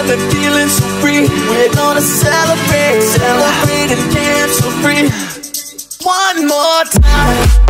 together, feeling so free. We're gonna celebrate, celebrate and dance so free. One more time.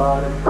dad,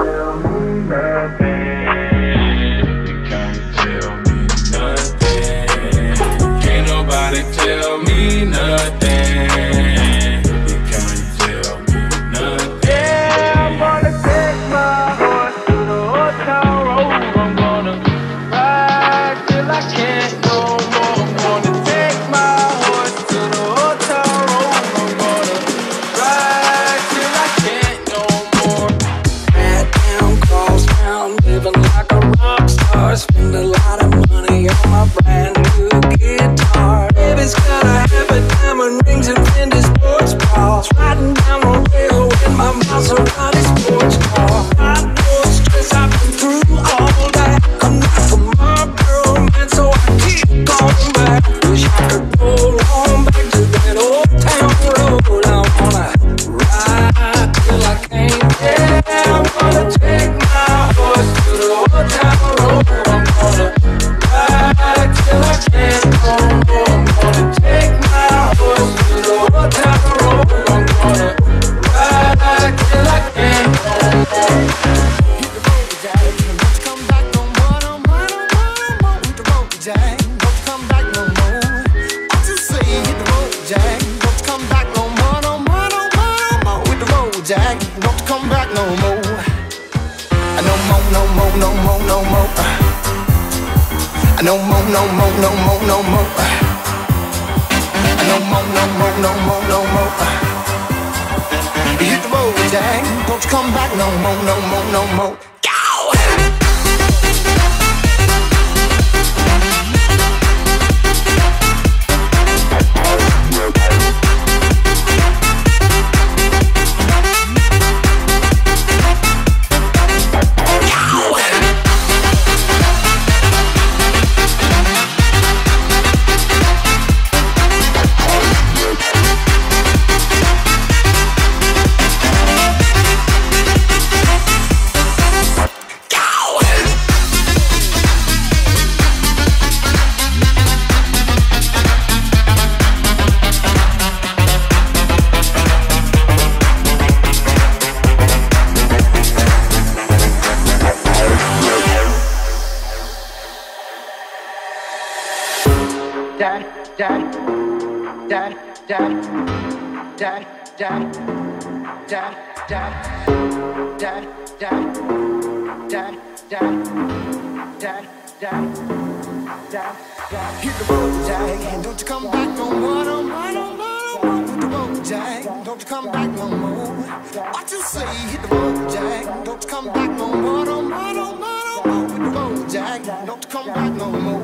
Come back no more,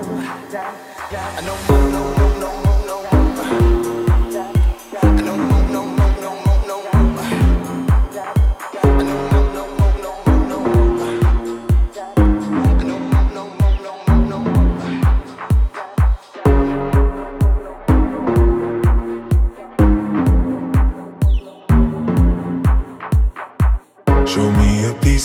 I no more.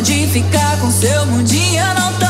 Pode ficar com seu mundinho, eu não tô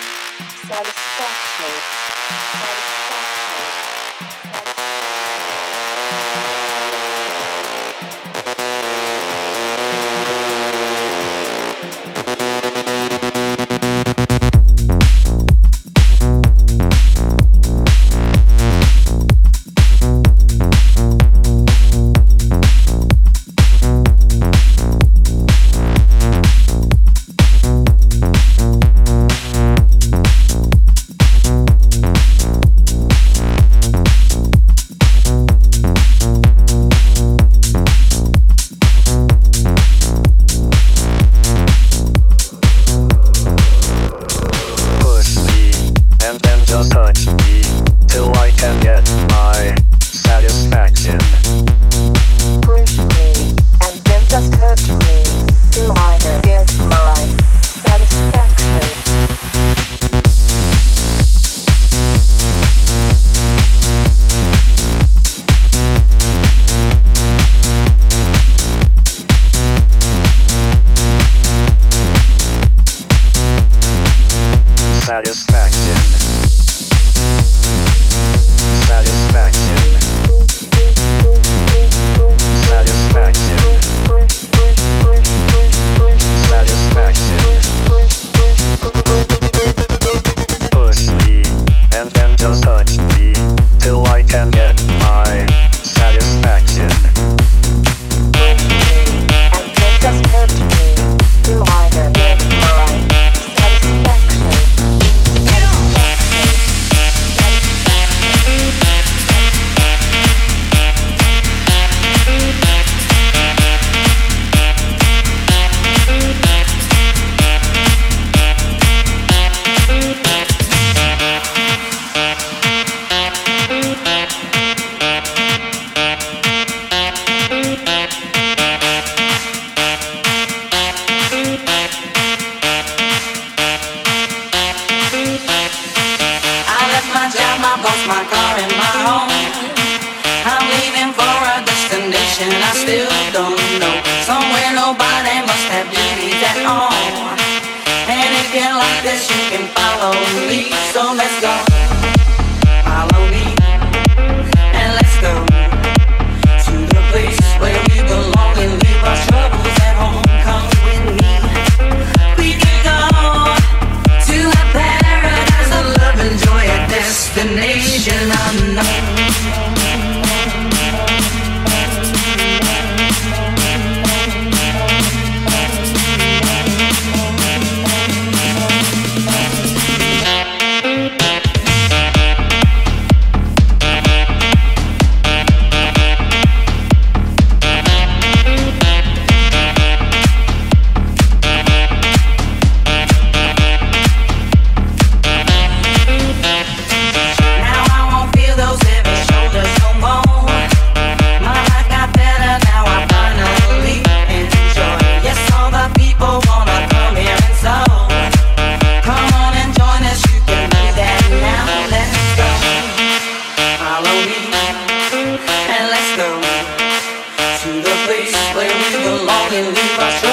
satisfaction. que eu faço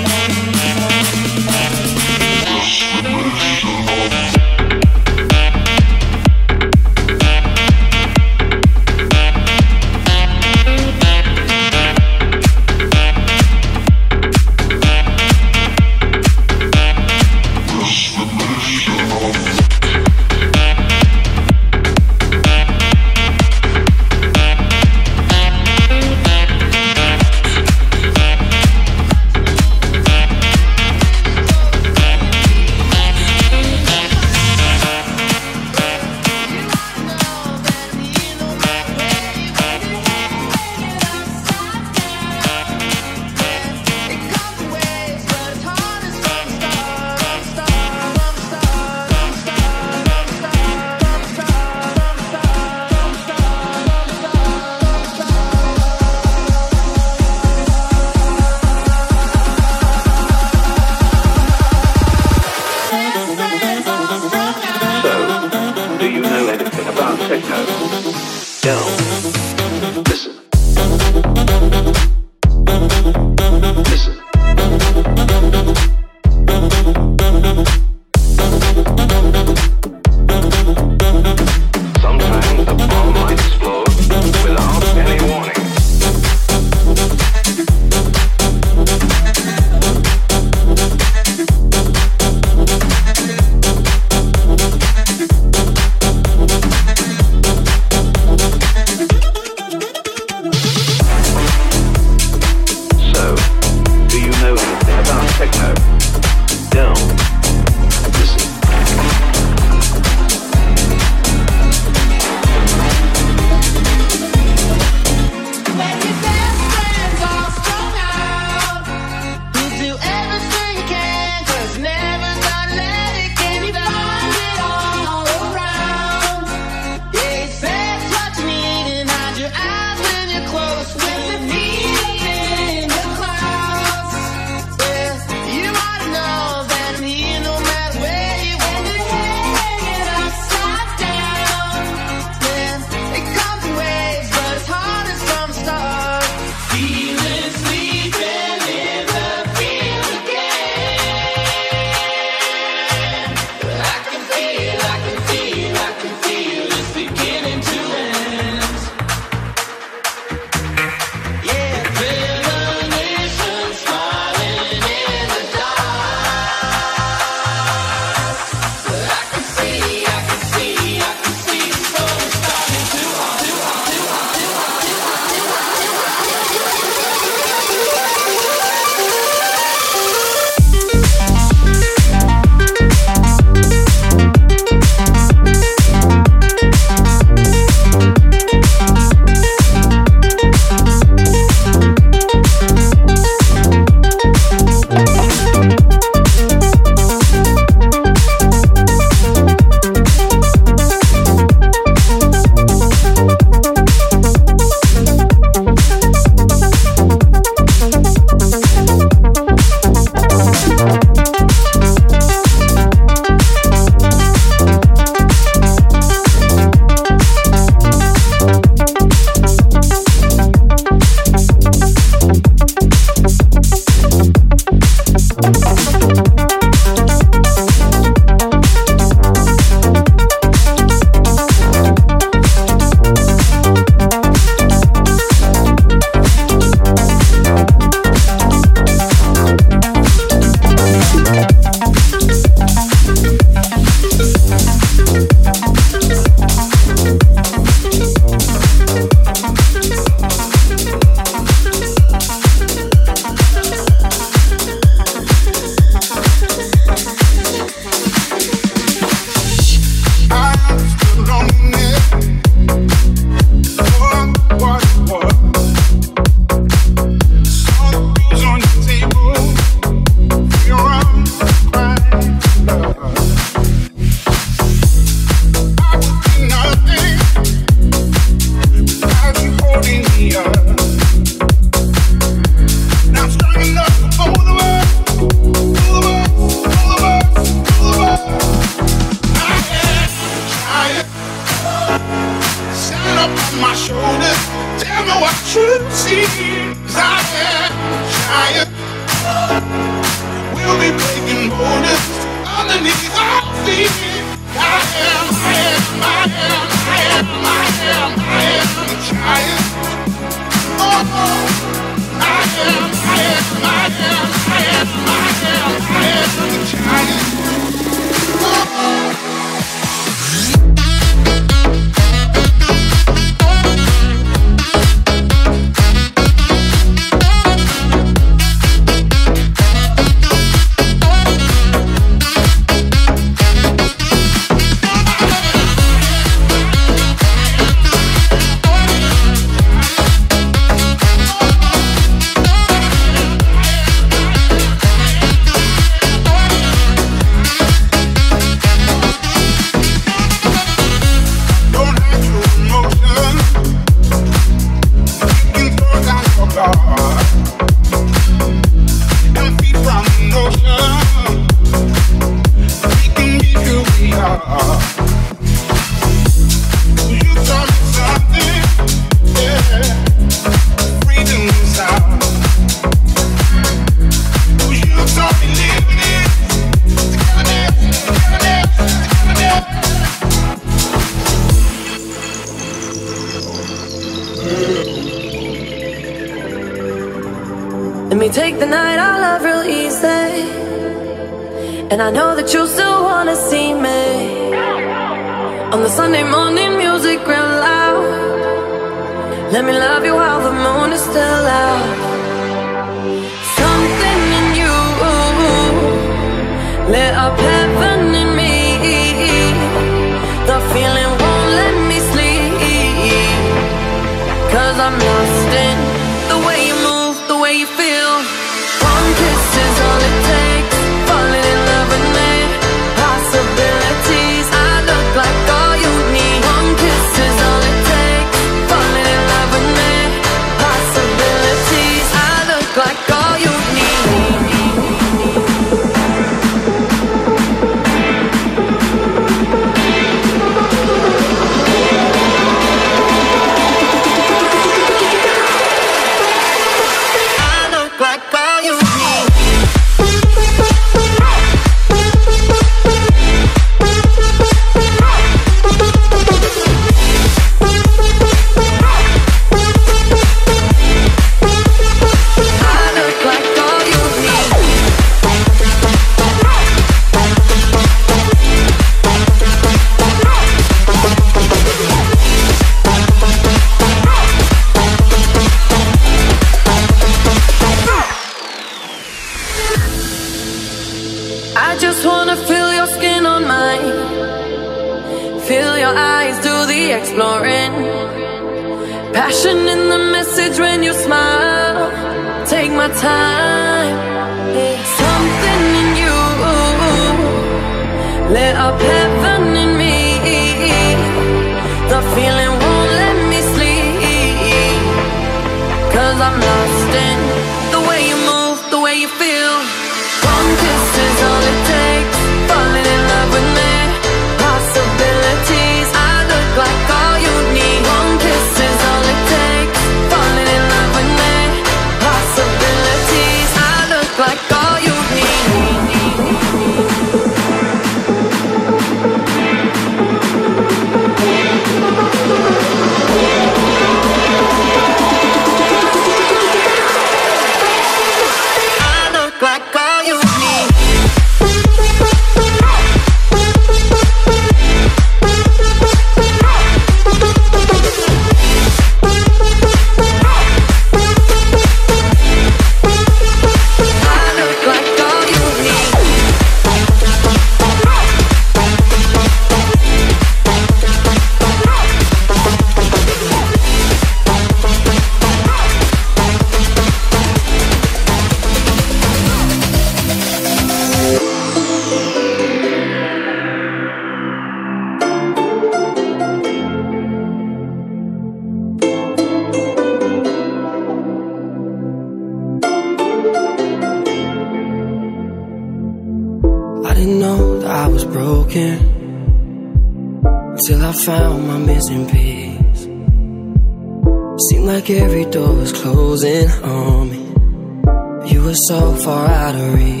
like every door was closing on me. You were so far out of reach.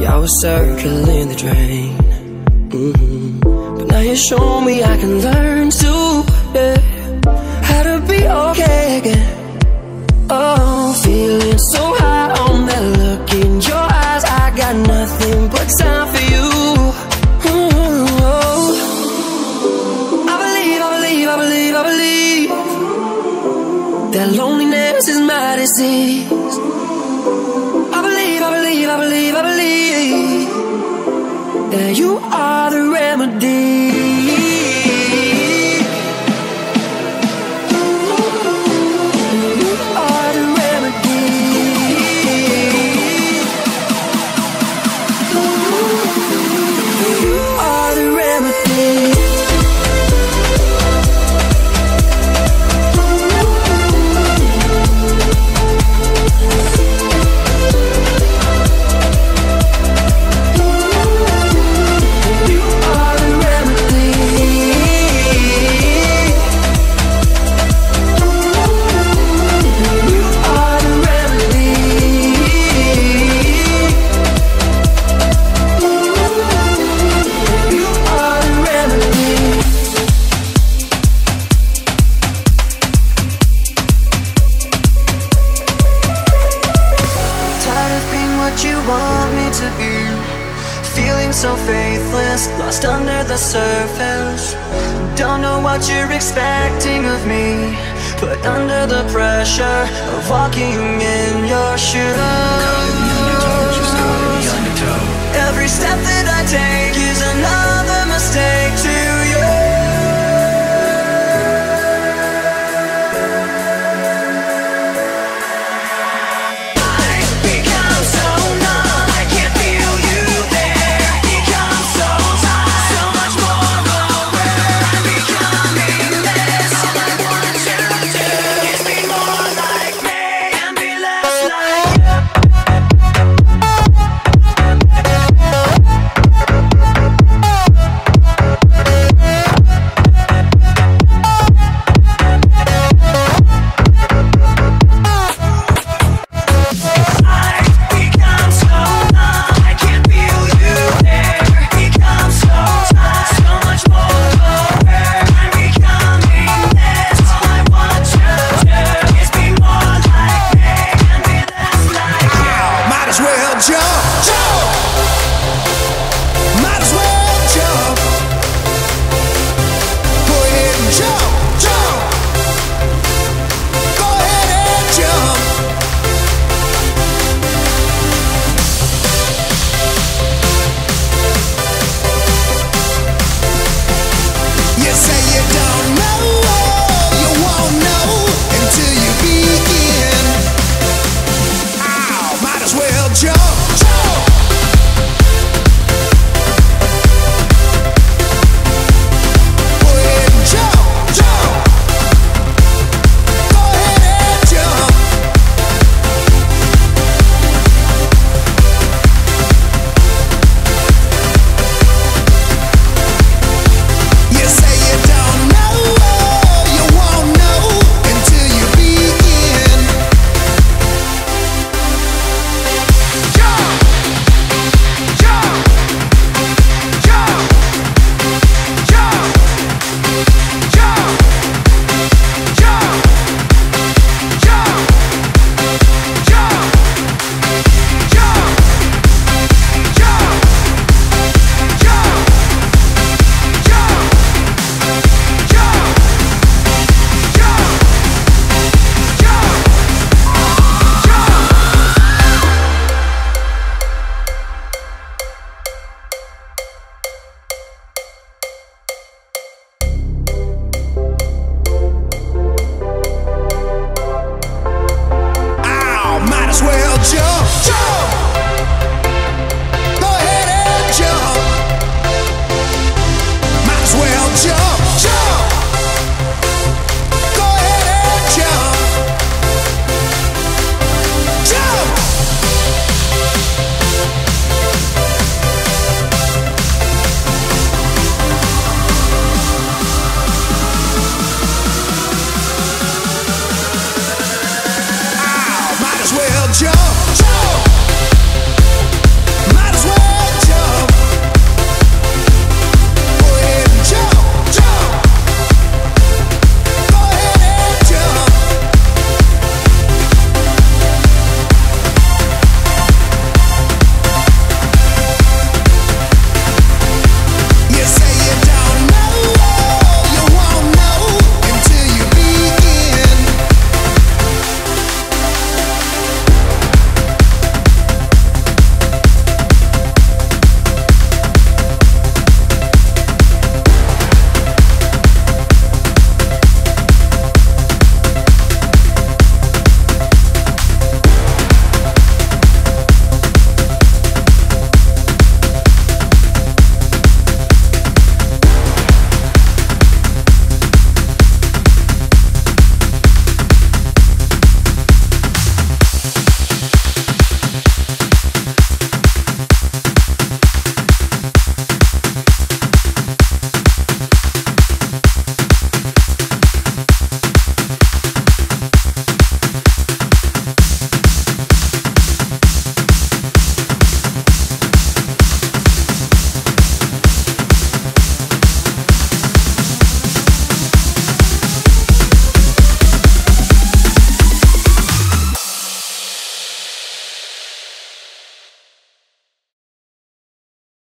Yeah, I was circling the drain. Mm -hmm. But now you show me